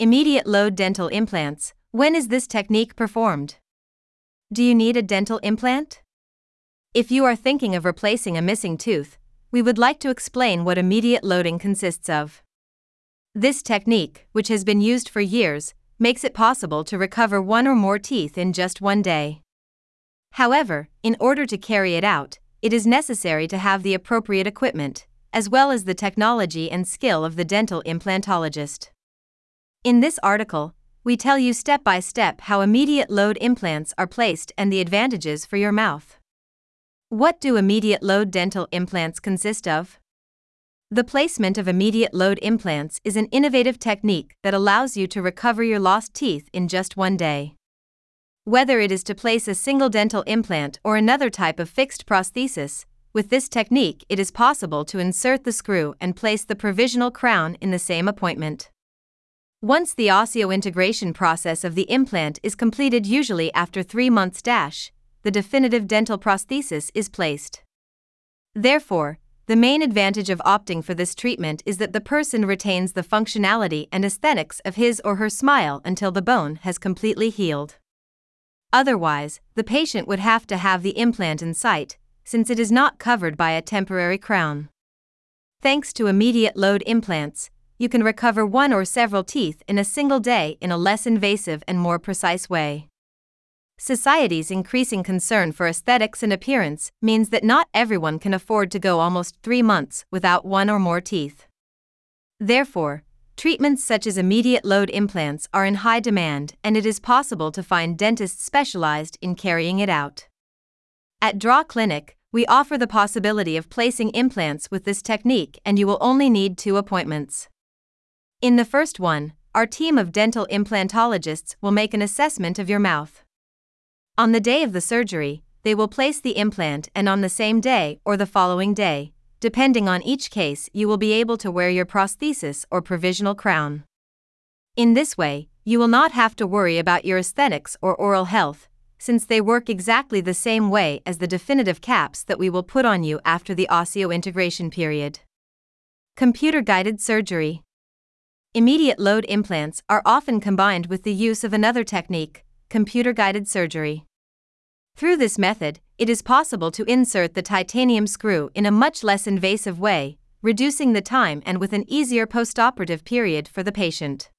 Immediate load dental implants. When is this technique performed? Do you need a dental implant? If you are thinking of replacing a missing tooth, we would like to explain what immediate loading consists of. This technique, which has been used for years, makes it possible to recover one or more teeth in just one day. However, in order to carry it out, it is necessary to have the appropriate equipment, as well as the technology and skill of the dental implantologist. In this article, we tell you step by step how immediate load implants are placed and the advantages for your mouth. What do immediate load dental implants consist of? The placement of immediate load implants is an innovative technique that allows you to recover your lost teeth in just one day. Whether it is to place a single dental implant or another type of fixed prosthesis, with this technique it is possible to insert the screw and place the provisional crown in the same appointment. Once the osseointegration process of the implant is completed usually after 3 months dash, the definitive dental prosthesis is placed. Therefore, the main advantage of opting for this treatment is that the person retains the functionality and aesthetics of his or her smile until the bone has completely healed. Otherwise, the patient would have to have the implant in sight, since it is not covered by a temporary crown. Thanks to immediate load implants, you can recover one or several teeth in a single day in a less invasive and more precise way. Society's increasing concern for aesthetics and appearance means that not everyone can afford to go almost three months without one or more teeth. Therefore, Treatments such as immediate load implants are in high demand, and it is possible to find dentists specialized in carrying it out. At Draw Clinic, we offer the possibility of placing implants with this technique, and you will only need two appointments. In the first one, our team of dental implantologists will make an assessment of your mouth. On the day of the surgery, they will place the implant, and on the same day or the following day, Depending on each case, you will be able to wear your prosthesis or provisional crown. In this way, you will not have to worry about your aesthetics or oral health, since they work exactly the same way as the definitive caps that we will put on you after the osseointegration period. Computer guided surgery. Immediate load implants are often combined with the use of another technique, computer guided surgery. Through this method, it is possible to insert the titanium screw in a much less invasive way, reducing the time and with an easier postoperative period for the patient.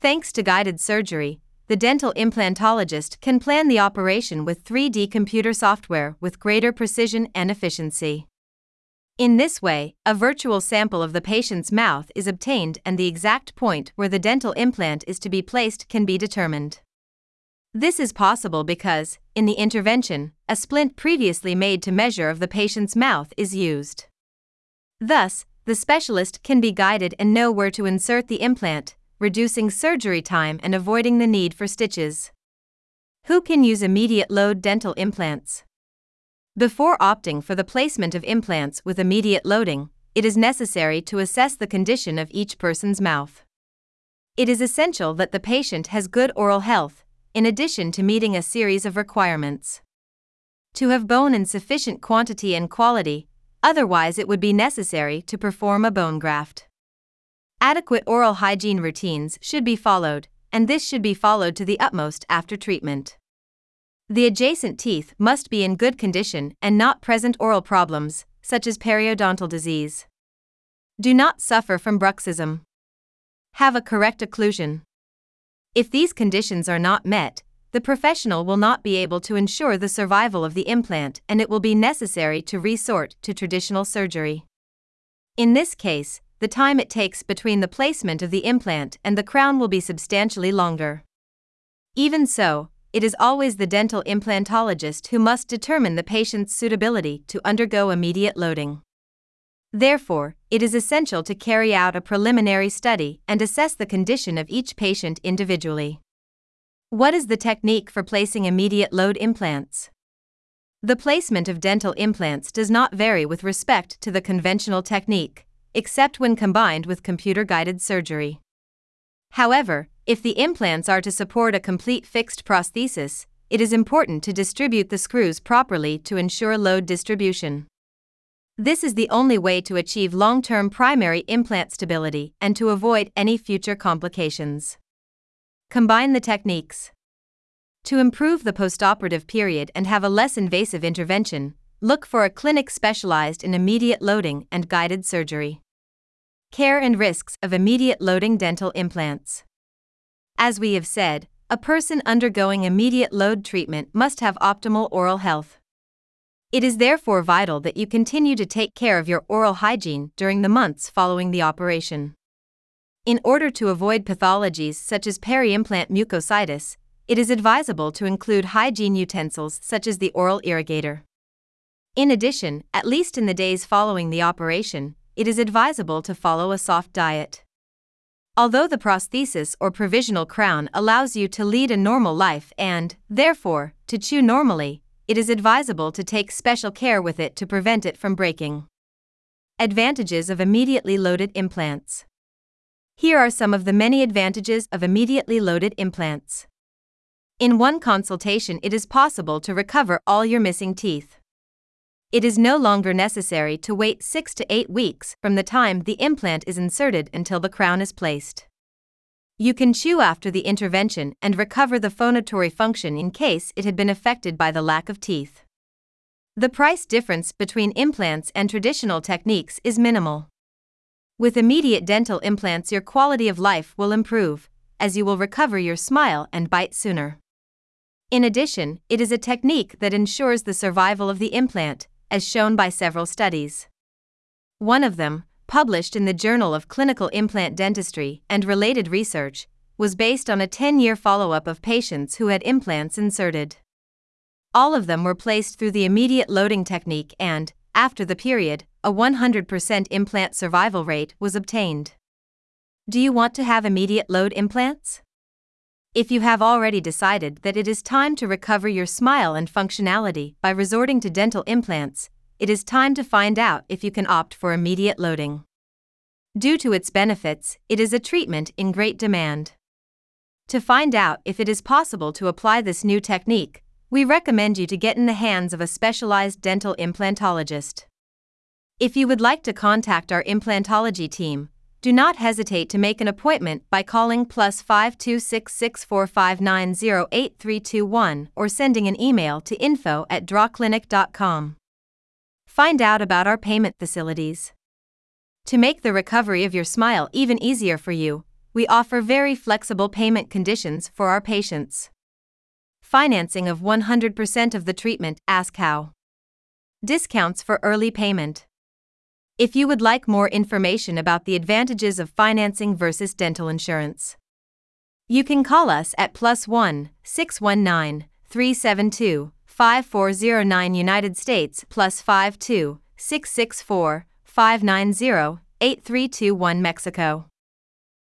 Thanks to guided surgery, the dental implantologist can plan the operation with 3D computer software with greater precision and efficiency. In this way, a virtual sample of the patient's mouth is obtained and the exact point where the dental implant is to be placed can be determined. This is possible because, in the intervention, a splint previously made to measure of the patient's mouth is used. Thus, the specialist can be guided and know where to insert the implant, reducing surgery time and avoiding the need for stitches. Who can use immediate load dental implants? Before opting for the placement of implants with immediate loading, it is necessary to assess the condition of each person's mouth. It is essential that the patient has good oral health, in addition to meeting a series of requirements. To have bone in sufficient quantity and quality, otherwise, it would be necessary to perform a bone graft. Adequate oral hygiene routines should be followed, and this should be followed to the utmost after treatment. The adjacent teeth must be in good condition and not present oral problems, such as periodontal disease. Do not suffer from bruxism. Have a correct occlusion. If these conditions are not met, the professional will not be able to ensure the survival of the implant and it will be necessary to resort to traditional surgery. In this case, the time it takes between the placement of the implant and the crown will be substantially longer. Even so, it is always the dental implantologist who must determine the patient's suitability to undergo immediate loading. Therefore, it is essential to carry out a preliminary study and assess the condition of each patient individually. What is the technique for placing immediate load implants? The placement of dental implants does not vary with respect to the conventional technique, except when combined with computer guided surgery. However, if the implants are to support a complete fixed prosthesis, it is important to distribute the screws properly to ensure load distribution. This is the only way to achieve long term primary implant stability and to avoid any future complications. Combine the techniques. To improve the postoperative period and have a less invasive intervention, look for a clinic specialized in immediate loading and guided surgery. Care and risks of immediate loading dental implants. As we have said, a person undergoing immediate load treatment must have optimal oral health. It is therefore vital that you continue to take care of your oral hygiene during the months following the operation. In order to avoid pathologies such as peri-implant mucositis, it is advisable to include hygiene utensils such as the oral irrigator. In addition, at least in the days following the operation, it is advisable to follow a soft diet. Although the prosthesis or provisional crown allows you to lead a normal life and, therefore, to chew normally, it is advisable to take special care with it to prevent it from breaking. Advantages of immediately loaded implants. Here are some of the many advantages of immediately loaded implants. In one consultation, it is possible to recover all your missing teeth. It is no longer necessary to wait 6 to 8 weeks from the time the implant is inserted until the crown is placed. You can chew after the intervention and recover the phonatory function in case it had been affected by the lack of teeth. The price difference between implants and traditional techniques is minimal. With immediate dental implants, your quality of life will improve, as you will recover your smile and bite sooner. In addition, it is a technique that ensures the survival of the implant, as shown by several studies. One of them, published in the Journal of Clinical Implant Dentistry and Related Research, was based on a 10 year follow up of patients who had implants inserted. All of them were placed through the immediate loading technique and, after the period, a 100% implant survival rate was obtained. Do you want to have immediate load implants? If you have already decided that it is time to recover your smile and functionality by resorting to dental implants, it is time to find out if you can opt for immediate loading. Due to its benefits, it is a treatment in great demand. To find out if it is possible to apply this new technique, we recommend you to get in the hands of a specialized dental implantologist. If you would like to contact our implantology team, do not hesitate to make an appointment by calling plus 52664590831 or sending an email to info at drawclinic.com. Find out about our payment facilities. To make the recovery of your smile even easier for you, we offer very flexible payment conditions for our patients. Financing of 100% of the treatment, ask how. Discounts for early payment. If you would like more information about the advantages of financing versus dental insurance, you can call us at plus 1 619 372 5409 United States plus 52 664 590 8321 Mexico.